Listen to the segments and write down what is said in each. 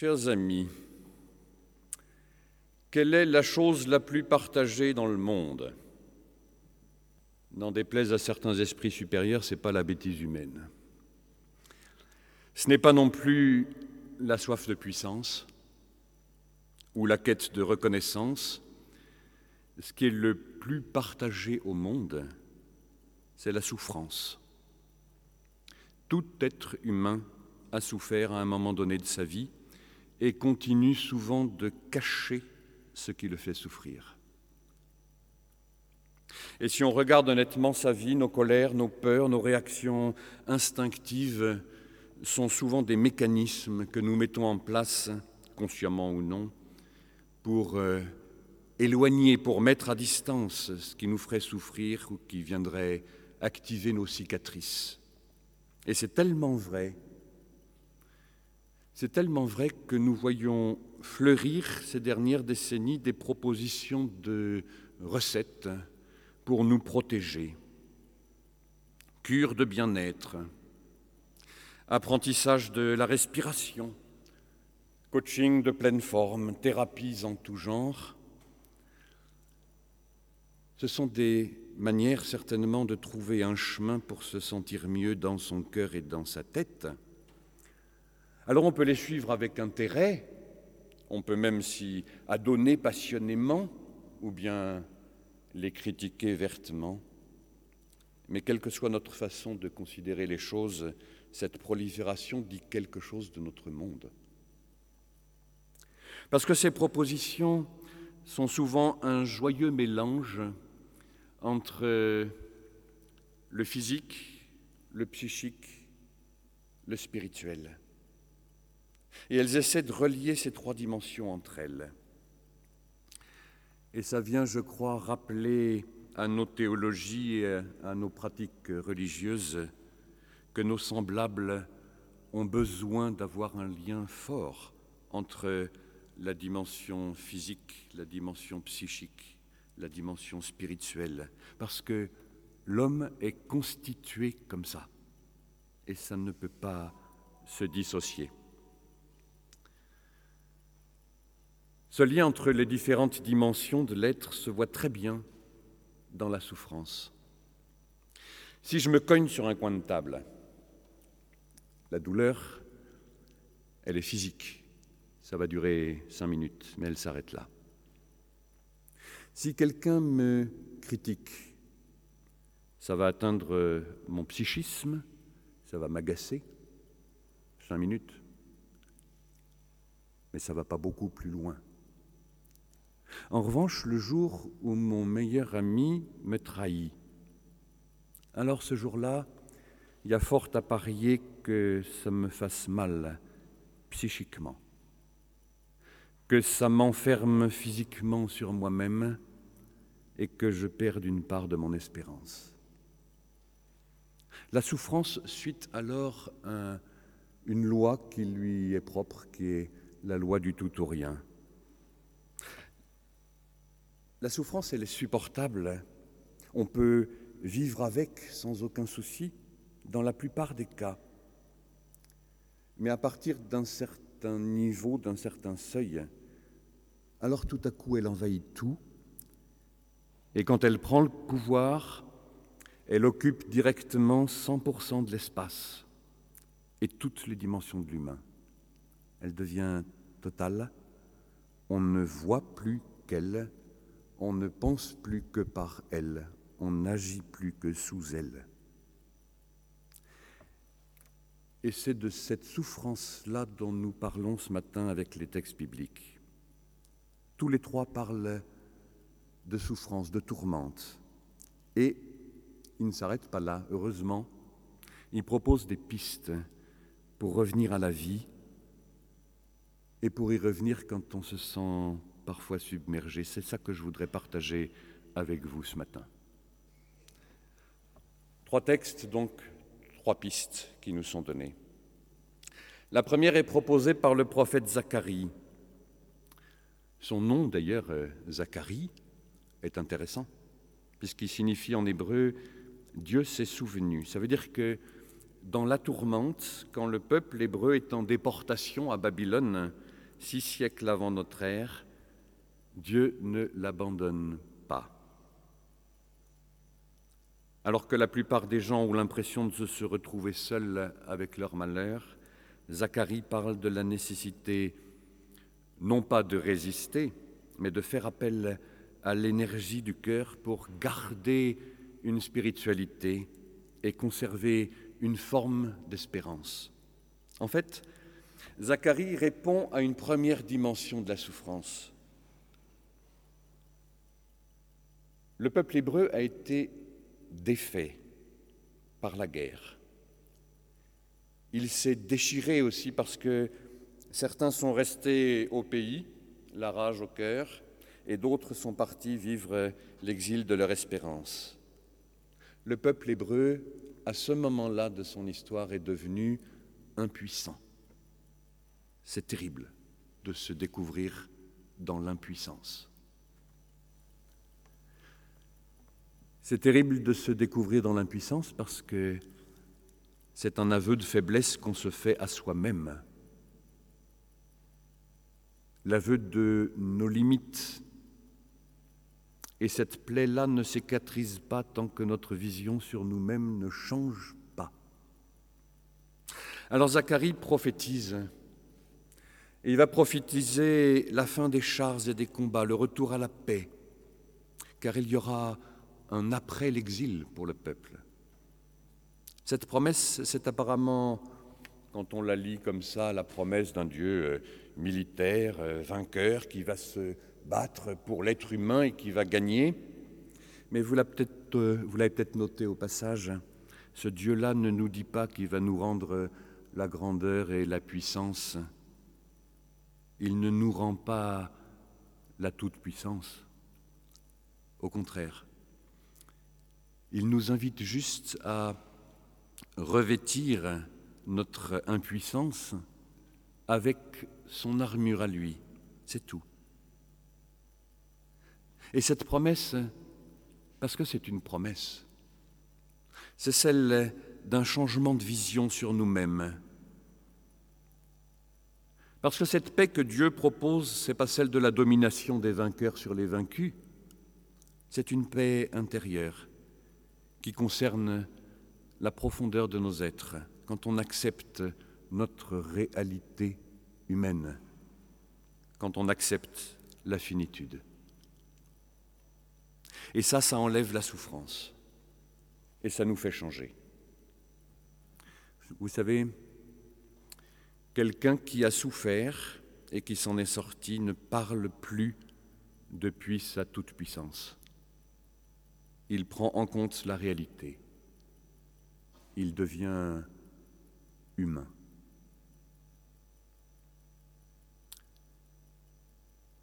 Chers amis, quelle est la chose la plus partagée dans le monde? N'en déplaise à certains esprits supérieurs, ce n'est pas la bêtise humaine. Ce n'est pas non plus la soif de puissance ou la quête de reconnaissance. Ce qui est le plus partagé au monde, c'est la souffrance. Tout être humain a souffert à un moment donné de sa vie et continue souvent de cacher ce qui le fait souffrir. Et si on regarde honnêtement sa vie, nos colères, nos peurs, nos réactions instinctives sont souvent des mécanismes que nous mettons en place, consciemment ou non, pour euh, éloigner, pour mettre à distance ce qui nous ferait souffrir ou qui viendrait activer nos cicatrices. Et c'est tellement vrai c'est tellement vrai que nous voyons fleurir ces dernières décennies des propositions de recettes pour nous protéger. Cure de bien-être, apprentissage de la respiration, coaching de pleine forme, thérapies en tout genre. Ce sont des manières certainement de trouver un chemin pour se sentir mieux dans son cœur et dans sa tête alors on peut les suivre avec intérêt, on peut même s'y adonner passionnément, ou bien les critiquer vertement. Mais quelle que soit notre façon de considérer les choses, cette prolifération dit quelque chose de notre monde. Parce que ces propositions sont souvent un joyeux mélange entre le physique, le psychique, le spirituel. Et elles essaient de relier ces trois dimensions entre elles. Et ça vient, je crois, rappeler à nos théologies et à nos pratiques religieuses que nos semblables ont besoin d'avoir un lien fort entre la dimension physique, la dimension psychique, la dimension spirituelle, parce que l'homme est constitué comme ça, et ça ne peut pas se dissocier. Ce lien entre les différentes dimensions de l'être se voit très bien dans la souffrance. Si je me cogne sur un coin de table, la douleur, elle est physique. Ça va durer cinq minutes, mais elle s'arrête là. Si quelqu'un me critique, ça va atteindre mon psychisme, ça va m'agacer, cinq minutes, mais ça ne va pas beaucoup plus loin. En revanche, le jour où mon meilleur ami me trahit, alors ce jour-là, il y a fort à parier que ça me fasse mal psychiquement, que ça m'enferme physiquement sur moi-même et que je perde une part de mon espérance. La souffrance suit alors une loi qui lui est propre, qui est la loi du tout ou rien. La souffrance, elle est supportable. On peut vivre avec sans aucun souci dans la plupart des cas. Mais à partir d'un certain niveau, d'un certain seuil, alors tout à coup elle envahit tout. Et quand elle prend le pouvoir, elle occupe directement 100% de l'espace et toutes les dimensions de l'humain. Elle devient totale. On ne voit plus qu'elle on ne pense plus que par elle, on n'agit plus que sous elle. Et c'est de cette souffrance-là dont nous parlons ce matin avec les textes bibliques. Tous les trois parlent de souffrance, de tourmente. Et ils ne s'arrêtent pas là, heureusement. Ils proposent des pistes pour revenir à la vie et pour y revenir quand on se sent parfois submergés. C'est ça que je voudrais partager avec vous ce matin. Trois textes, donc trois pistes qui nous sont données. La première est proposée par le prophète Zacharie. Son nom, d'ailleurs, euh, Zacharie, est intéressant, puisqu'il signifie en hébreu Dieu s'est souvenu. Ça veut dire que dans la tourmente, quand le peuple hébreu est en déportation à Babylone, six siècles avant notre ère, Dieu ne l'abandonne pas. Alors que la plupart des gens ont l'impression de se retrouver seuls avec leur malheur, Zacharie parle de la nécessité non pas de résister, mais de faire appel à l'énergie du cœur pour garder une spiritualité et conserver une forme d'espérance. En fait, Zacharie répond à une première dimension de la souffrance. Le peuple hébreu a été défait par la guerre. Il s'est déchiré aussi parce que certains sont restés au pays, la rage au cœur, et d'autres sont partis vivre l'exil de leur espérance. Le peuple hébreu, à ce moment-là de son histoire, est devenu impuissant. C'est terrible de se découvrir dans l'impuissance. C'est terrible de se découvrir dans l'impuissance parce que c'est un aveu de faiblesse qu'on se fait à soi-même. L'aveu de nos limites. Et cette plaie-là ne cicatrise pas tant que notre vision sur nous-mêmes ne change pas. Alors Zacharie prophétise. Et il va prophétiser la fin des chars et des combats, le retour à la paix, car il y aura un après l'exil pour le peuple. Cette promesse, c'est apparemment, quand on la lit comme ça, la promesse d'un Dieu euh, militaire, euh, vainqueur, qui va se battre pour l'être humain et qui va gagner. Mais vous l'avez peut-être euh, noté au passage, ce Dieu-là ne nous dit pas qu'il va nous rendre la grandeur et la puissance. Il ne nous rend pas la toute-puissance. Au contraire, il nous invite juste à revêtir notre impuissance avec son armure à lui. C'est tout. Et cette promesse, parce que c'est une promesse, c'est celle d'un changement de vision sur nous-mêmes. Parce que cette paix que Dieu propose, ce n'est pas celle de la domination des vainqueurs sur les vaincus, c'est une paix intérieure qui concerne la profondeur de nos êtres, quand on accepte notre réalité humaine, quand on accepte la finitude. Et ça, ça enlève la souffrance et ça nous fait changer. Vous savez, quelqu'un qui a souffert et qui s'en est sorti ne parle plus depuis sa toute-puissance il prend en compte la réalité. Il devient humain.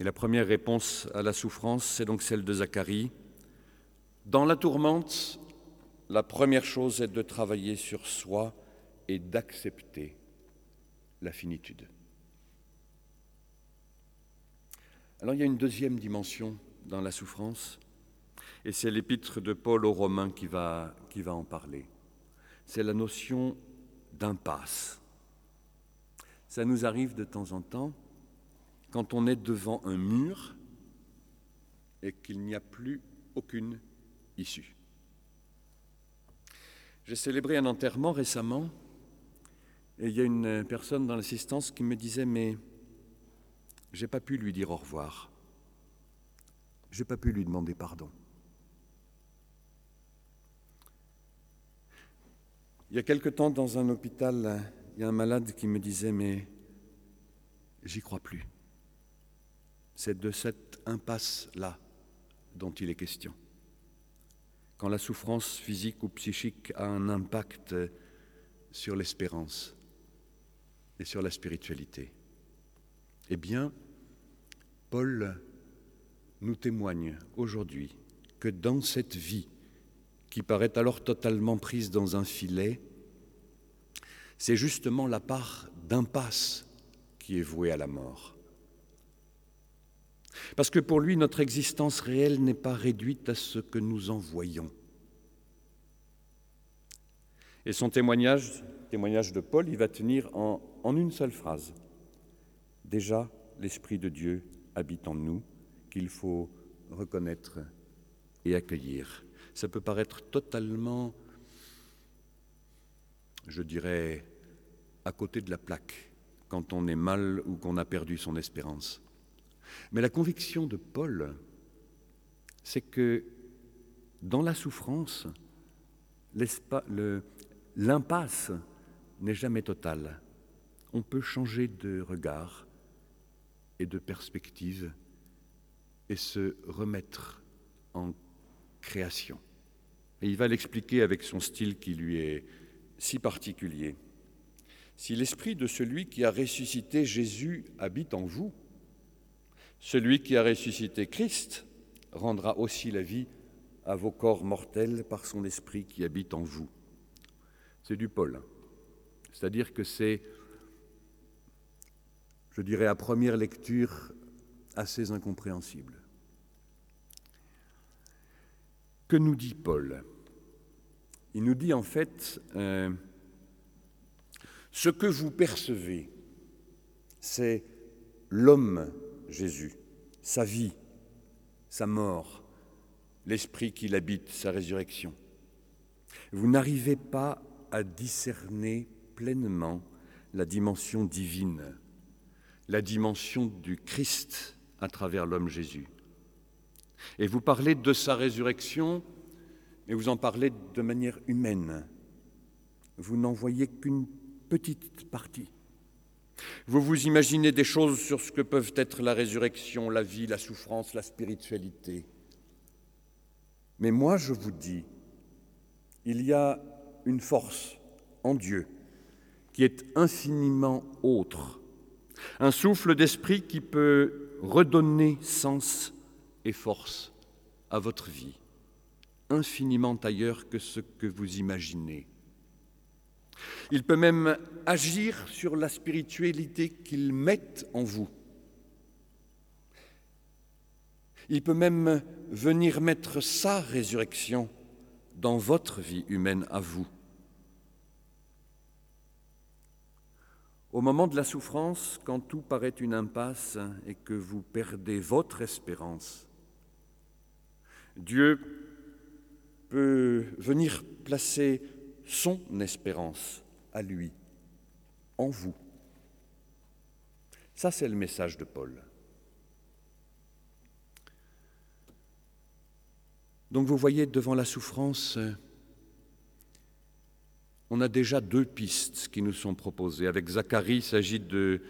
Et la première réponse à la souffrance, c'est donc celle de Zacharie. Dans la tourmente, la première chose est de travailler sur soi et d'accepter la finitude. Alors il y a une deuxième dimension dans la souffrance, et c'est l'épître de Paul aux Romains qui va, qui va en parler. C'est la notion d'impasse. Ça nous arrive de temps en temps quand on est devant un mur et qu'il n'y a plus aucune issue. J'ai célébré un enterrement récemment et il y a une personne dans l'assistance qui me disait mais j'ai pas pu lui dire au revoir. J'ai pas pu lui demander pardon. Il y a quelque temps, dans un hôpital, il y a un malade qui me disait Mais j'y crois plus. C'est de cette impasse-là dont il est question. Quand la souffrance physique ou psychique a un impact sur l'espérance et sur la spiritualité. Eh bien, Paul nous témoigne aujourd'hui que dans cette vie qui paraît alors totalement prise dans un filet, c'est justement la part d'impasse qui est vouée à la mort. Parce que pour lui, notre existence réelle n'est pas réduite à ce que nous en voyons. Et son témoignage, témoignage de Paul, il va tenir en, en une seule phrase. Déjà, l'Esprit de Dieu habite en nous, qu'il faut reconnaître et accueillir. Ça peut paraître totalement, je dirais, à côté de la plaque quand on est mal ou qu'on a perdu son espérance. Mais la conviction de Paul, c'est que dans la souffrance, l'impasse n'est jamais totale. On peut changer de regard et de perspective et se remettre en création. Il va l'expliquer avec son style qui lui est si particulier. Si l'esprit de celui qui a ressuscité Jésus habite en vous, celui qui a ressuscité Christ rendra aussi la vie à vos corps mortels par son esprit qui habite en vous. C'est du Paul. C'est-à-dire que c'est, je dirais à première lecture, assez incompréhensible. Que nous dit Paul Il nous dit en fait, euh, ce que vous percevez, c'est l'homme Jésus, sa vie, sa mort, l'esprit qui l'habite, sa résurrection. Vous n'arrivez pas à discerner pleinement la dimension divine, la dimension du Christ à travers l'homme Jésus. Et vous parlez de sa résurrection, mais vous en parlez de manière humaine. Vous n'en voyez qu'une petite partie. Vous vous imaginez des choses sur ce que peuvent être la résurrection, la vie, la souffrance, la spiritualité. Mais moi, je vous dis, il y a une force en Dieu qui est infiniment autre, un souffle d'esprit qui peut redonner sens et force à votre vie, infiniment ailleurs que ce que vous imaginez. Il peut même agir sur la spiritualité qu'il met en vous. Il peut même venir mettre sa résurrection dans votre vie humaine à vous. Au moment de la souffrance, quand tout paraît une impasse et que vous perdez votre espérance, Dieu peut venir placer son espérance à lui, en vous. Ça, c'est le message de Paul. Donc vous voyez, devant la souffrance, on a déjà deux pistes qui nous sont proposées. Avec Zacharie, il s'agit de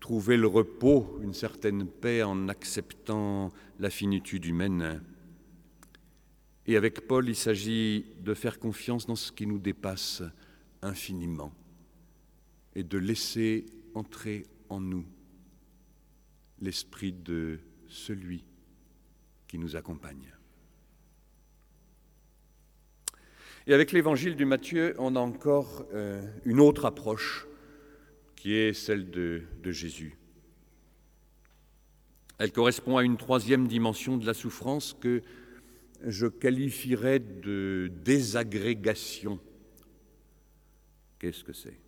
trouver le repos, une certaine paix en acceptant la finitude humaine. Et avec Paul, il s'agit de faire confiance dans ce qui nous dépasse infiniment et de laisser entrer en nous l'esprit de celui qui nous accompagne. Et avec l'évangile du Matthieu, on a encore euh, une autre approche qui est celle de, de Jésus. Elle correspond à une troisième dimension de la souffrance que je qualifierais de désagrégation. Qu'est-ce que c'est?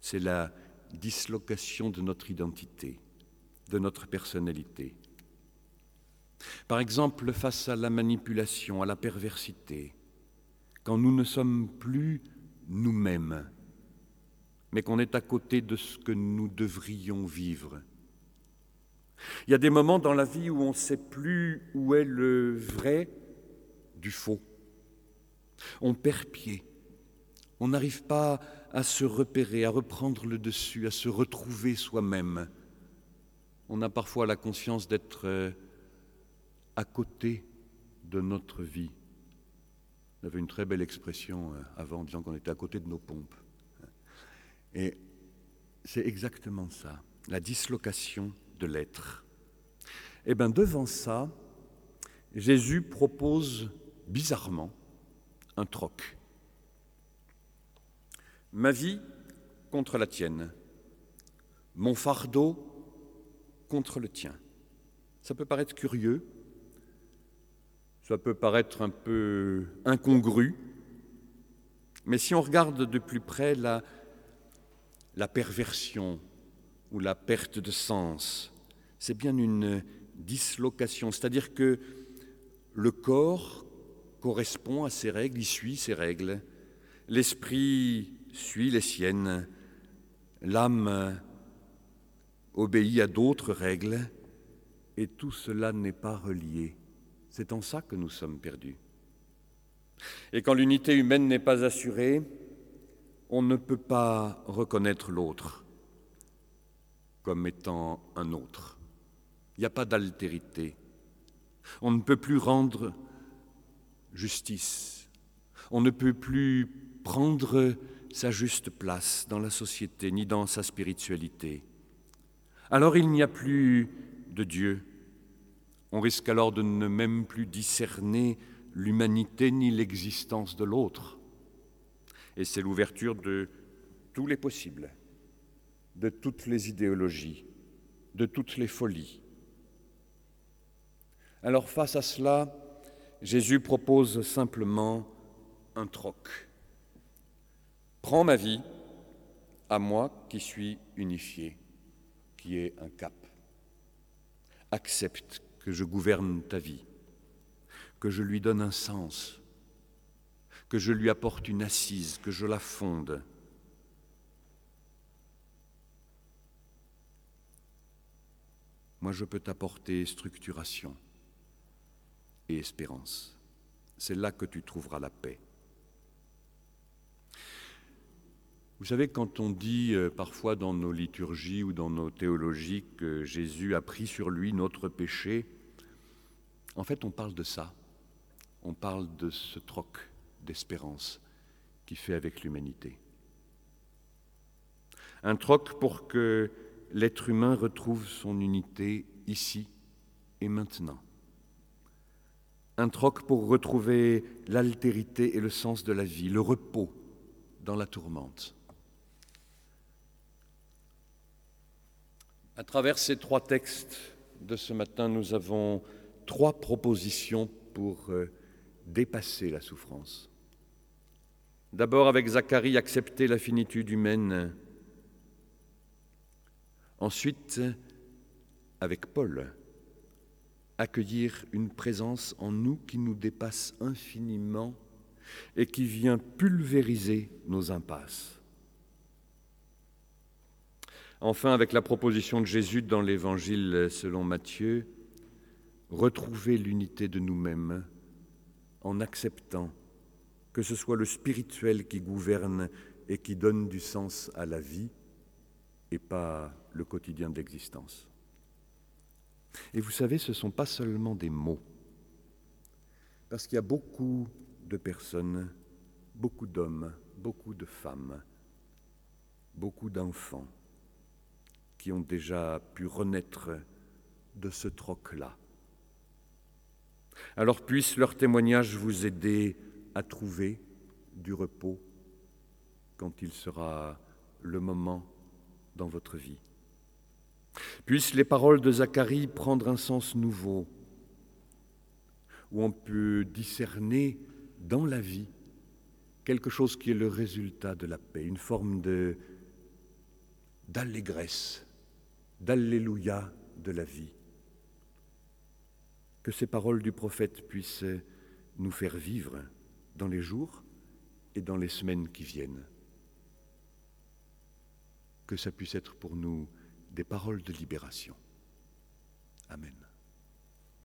C'est la dislocation de notre identité, de notre personnalité. Par exemple, face à la manipulation, à la perversité, quand nous ne sommes plus nous-mêmes, mais qu'on est à côté de ce que nous devrions vivre. Il y a des moments dans la vie où on ne sait plus où est le vrai du faux. On perd pied. On n'arrive pas à se repérer, à reprendre le dessus, à se retrouver soi-même. On a parfois la conscience d'être euh, à côté de notre vie. On avait une très belle expression euh, avant disant qu'on était à côté de nos pompes. Et c'est exactement ça, la dislocation de l'être. Et eh bien devant ça, Jésus propose bizarrement un troc. Ma vie contre la tienne, mon fardeau contre le tien. Ça peut paraître curieux, ça peut paraître un peu incongru, mais si on regarde de plus près la, perversion ou la perte de sens c'est bien une dislocation, c'est-à-dire que le corps correspond à ses règles, il suit ses règles, l'esprit suit les siennes, l'âme obéit à d'autres règles, et tout cela n'est pas relié. C'est en ça que nous sommes perdus. Et quand l'unité humaine n'est pas assurée, on ne peut pas reconnaître l'autre comme étant un autre. Il n'y a pas d'altérité. On ne peut plus rendre justice. On ne peut plus prendre sa juste place dans la société ni dans sa spiritualité. Alors il n'y a plus de Dieu. On risque alors de ne même plus discerner l'humanité ni l'existence de l'autre. Et c'est l'ouverture de tous les possibles, de toutes les idéologies, de toutes les folies. Alors face à cela, Jésus propose simplement un troc. Prends ma vie, à moi qui suis unifié, qui est un cap. Accepte que je gouverne ta vie, que je lui donne un sens, que je lui apporte une assise, que je la fonde. Moi, je peux t'apporter structuration et espérance. C'est là que tu trouveras la paix. Vous savez, quand on dit euh, parfois dans nos liturgies ou dans nos théologies que Jésus a pris sur lui notre péché, en fait, on parle de ça. On parle de ce troc d'espérance qui fait avec l'humanité. Un troc pour que l'être humain retrouve son unité ici et maintenant un troc pour retrouver l'altérité et le sens de la vie, le repos dans la tourmente. À travers ces trois textes de ce matin, nous avons trois propositions pour euh, dépasser la souffrance. D'abord avec Zacharie, accepter la finitude humaine. Ensuite, avec Paul, accueillir une présence en nous qui nous dépasse infiniment et qui vient pulvériser nos impasses. Enfin, avec la proposition de Jésus dans l'Évangile selon Matthieu, retrouver l'unité de nous-mêmes en acceptant que ce soit le spirituel qui gouverne et qui donne du sens à la vie et pas le quotidien d'existence. Et vous savez, ce ne sont pas seulement des mots, parce qu'il y a beaucoup de personnes, beaucoup d'hommes, beaucoup de femmes, beaucoup d'enfants qui ont déjà pu renaître de ce troc-là. Alors puisse leur témoignage vous aider à trouver du repos quand il sera le moment dans votre vie. Puissent les paroles de Zacharie prendre un sens nouveau, où on peut discerner dans la vie quelque chose qui est le résultat de la paix, une forme de d'allégresse, d'alléluia de la vie. Que ces paroles du prophète puissent nous faire vivre dans les jours et dans les semaines qui viennent. Que ça puisse être pour nous des paroles de libération. Amen.